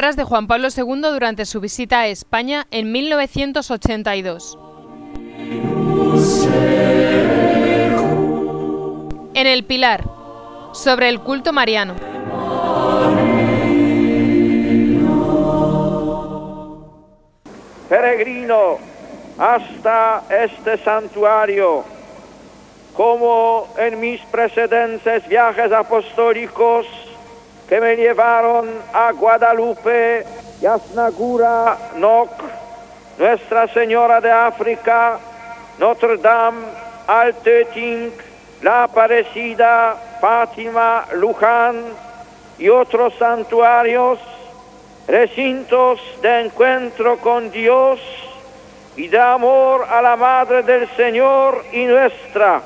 De Juan Pablo II durante su visita a España en 1982. En el Pilar, sobre el culto mariano. Peregrino hasta este santuario, como en mis precedentes viajes apostólicos que me llevaron a Guadalupe, Yasnagura, Noc, Nuestra Señora de África, Notre Dame, Altötting, La Aparecida, Fátima, Luján y otros santuarios, recintos de encuentro con Dios y de amor a la Madre del Señor y nuestra.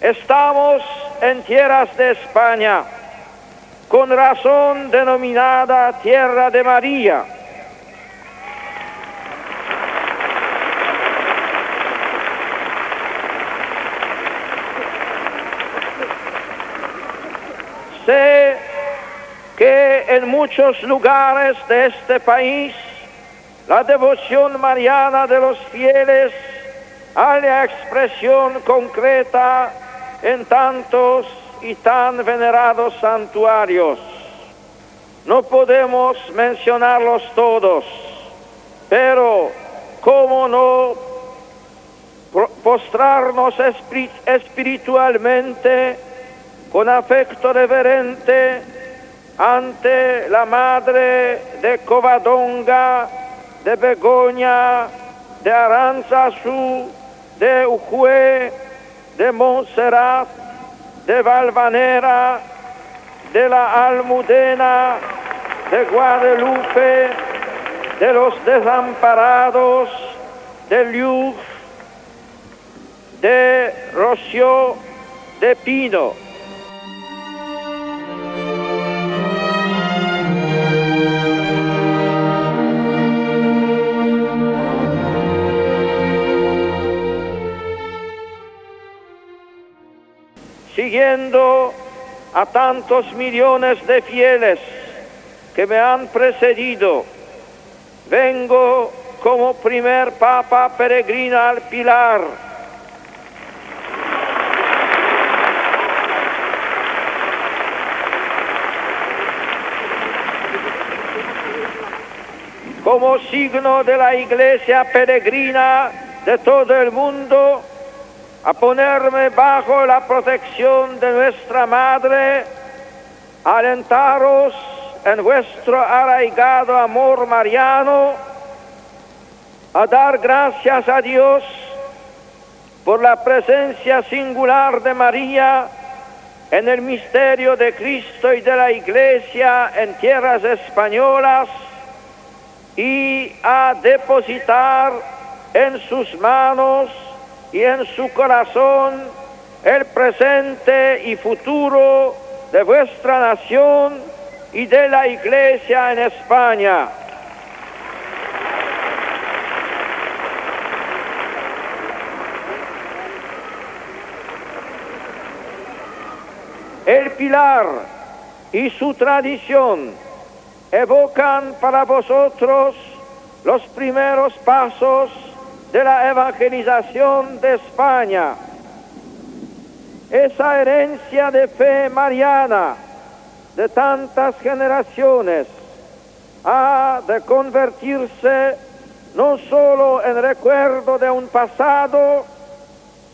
Estamos en tierras de España, con razón denominada Tierra de María. Sé que en muchos lugares de este país la devoción mariana de los fieles la expresión concreta en tantos y tan venerados santuarios. No podemos mencionarlos todos, pero cómo no postrarnos espiritualmente con afecto reverente ante la Madre de Covadonga, de Begoña, de Aranzazú, de Ujue, de Montserrat, de Valvanera, de la Almudena, de Guadalupe, de los desamparados, de Liuf, de Rocio, de Pino. Siguiendo a tantos millones de fieles que me han precedido, vengo como primer papa peregrino al Pilar. Como signo de la iglesia peregrina de todo el mundo, a ponerme bajo la protección de nuestra Madre, alentaros en vuestro arraigado amor mariano, a dar gracias a Dios por la presencia singular de María en el misterio de Cristo y de la Iglesia en tierras españolas y a depositar en sus manos y en su corazón el presente y futuro de vuestra nación y de la Iglesia en España. El pilar y su tradición evocan para vosotros los primeros pasos de la evangelización de España. Esa herencia de fe mariana de tantas generaciones ha de convertirse no solo en recuerdo de un pasado,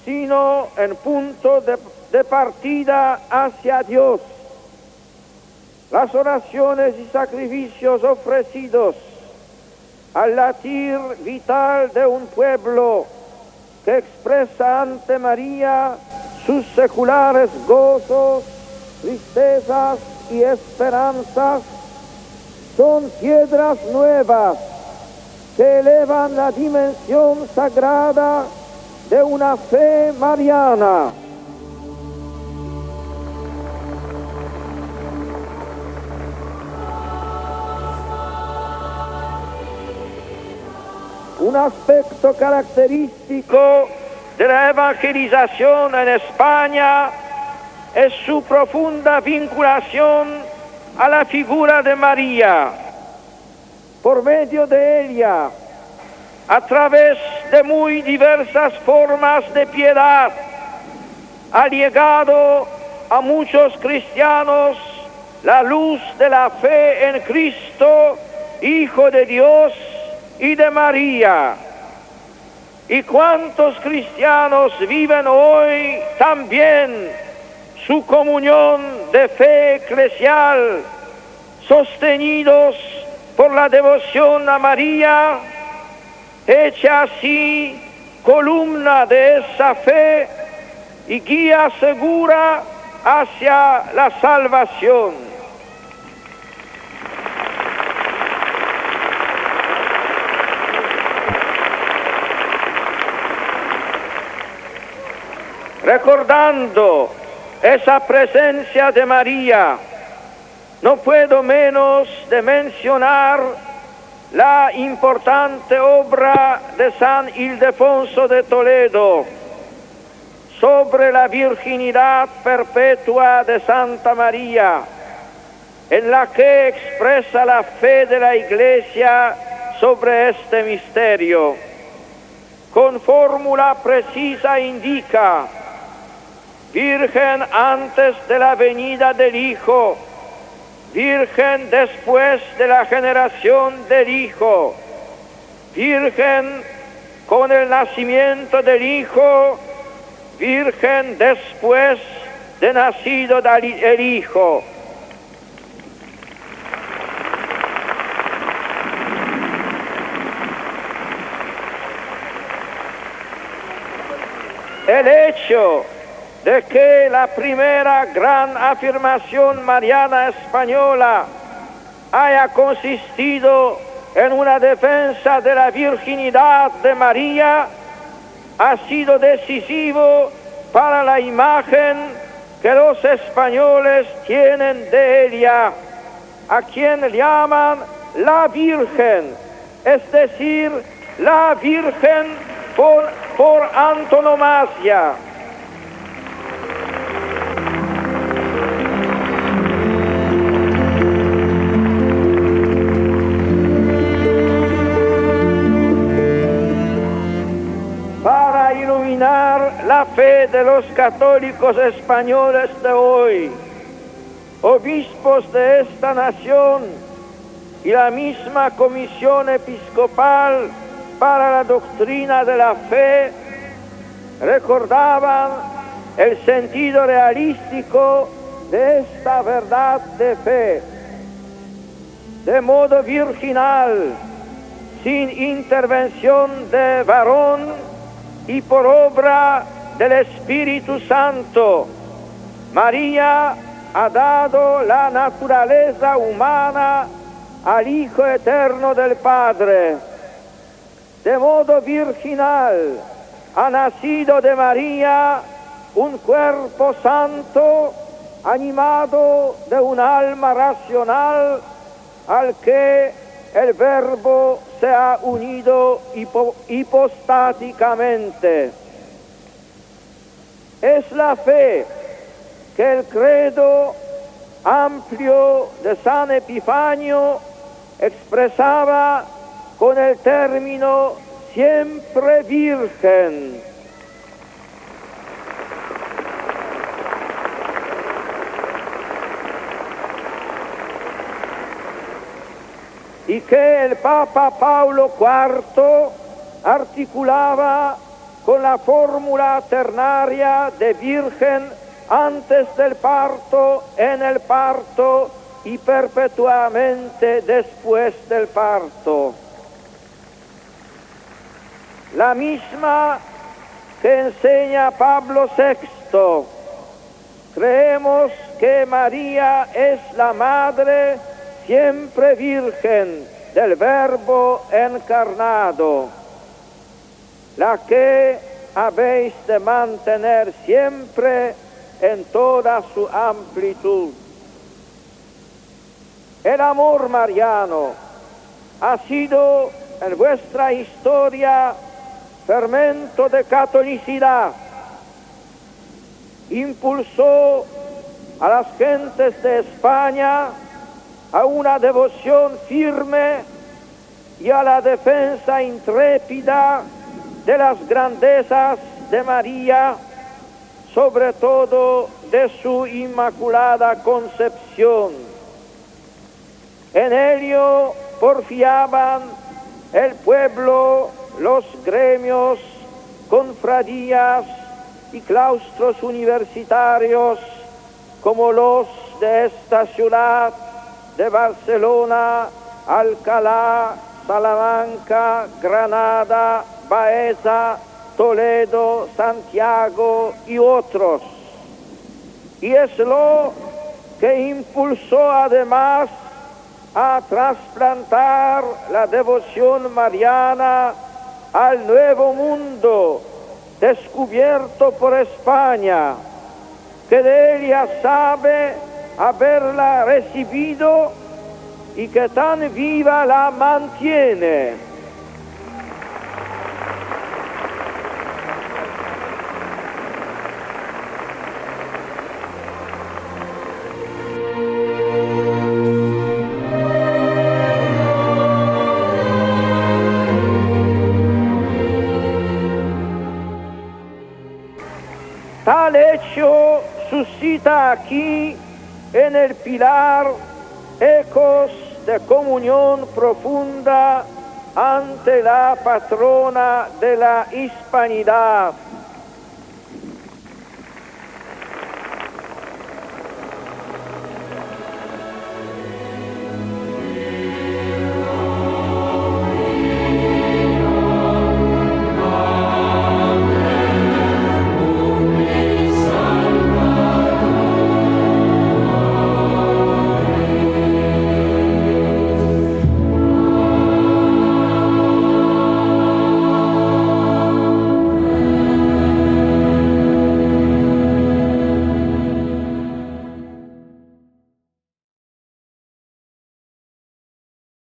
sino en punto de, de partida hacia Dios. Las oraciones y sacrificios ofrecidos al latir vital de un pueblo que expresa ante María sus seculares gozos, tristezas y esperanzas, son piedras nuevas que elevan la dimensión sagrada de una fe mariana. Un aspecto característico de la evangelización en España es su profunda vinculación a la figura de María. Por medio de ella, a través de muy diversas formas de piedad, ha llegado a muchos cristianos la luz de la fe en Cristo, Hijo de Dios y de María. ¿Y cuántos cristianos viven hoy también su comunión de fe eclesial, sostenidos por la devoción a María, hecha así columna de esa fe y guía segura hacia la salvación? Recordando esa presencia de María, no puedo menos de mencionar la importante obra de San Ildefonso de Toledo sobre la virginidad perpetua de Santa María, en la que expresa la fe de la Iglesia sobre este misterio. Con fórmula precisa indica Virgen antes de la venida del Hijo, Virgen después de la generación del Hijo, Virgen con el nacimiento del Hijo, Virgen después de nacido el Hijo. El hecho de que la primera gran afirmación mariana española haya consistido en una defensa de la virginidad de María ha sido decisivo para la imagen que los españoles tienen de ella, a quien llaman la Virgen, es decir, la Virgen por, por antonomasia. La fe de los católicos españoles de hoy, obispos de esta nación y la misma Comisión Episcopal para la Doctrina de la Fe recordaban el sentido realístico de esta verdad de fe. De modo virginal, sin intervención de varón, y por obra del Espíritu Santo, María ha dado la naturaleza humana al Hijo Eterno del Padre. De modo virginal ha nacido de María un cuerpo santo animado de un alma racional al que el verbo se ha unido hipostáticamente. Es la fe que el credo amplio de San Epifanio expresaba con el término siempre virgen y que el Papa Paulo IV articulaba con la fórmula ternaria de virgen antes del parto, en el parto y perpetuamente después del parto. La misma que enseña Pablo VI. Creemos que María es la madre siempre virgen del verbo encarnado, la que habéis de mantener siempre en toda su amplitud. El amor mariano ha sido en vuestra historia fermento de catolicidad, impulsó a las gentes de España a una devoción firme y a la defensa intrépida de las grandezas de María, sobre todo de su inmaculada concepción. En ello porfiaban el pueblo, los gremios, confradías y claustros universitarios como los de esta ciudad, de Barcelona, Alcalá, Salamanca, Granada, Baeza, Toledo, Santiago y otros. Y es lo que impulsó además a trasplantar la devoción mariana al nuevo mundo descubierto por España, que de ella sabe haberla recibido y que tan viva la mantiene. De comunión profunda ante la patrona de la hispanidad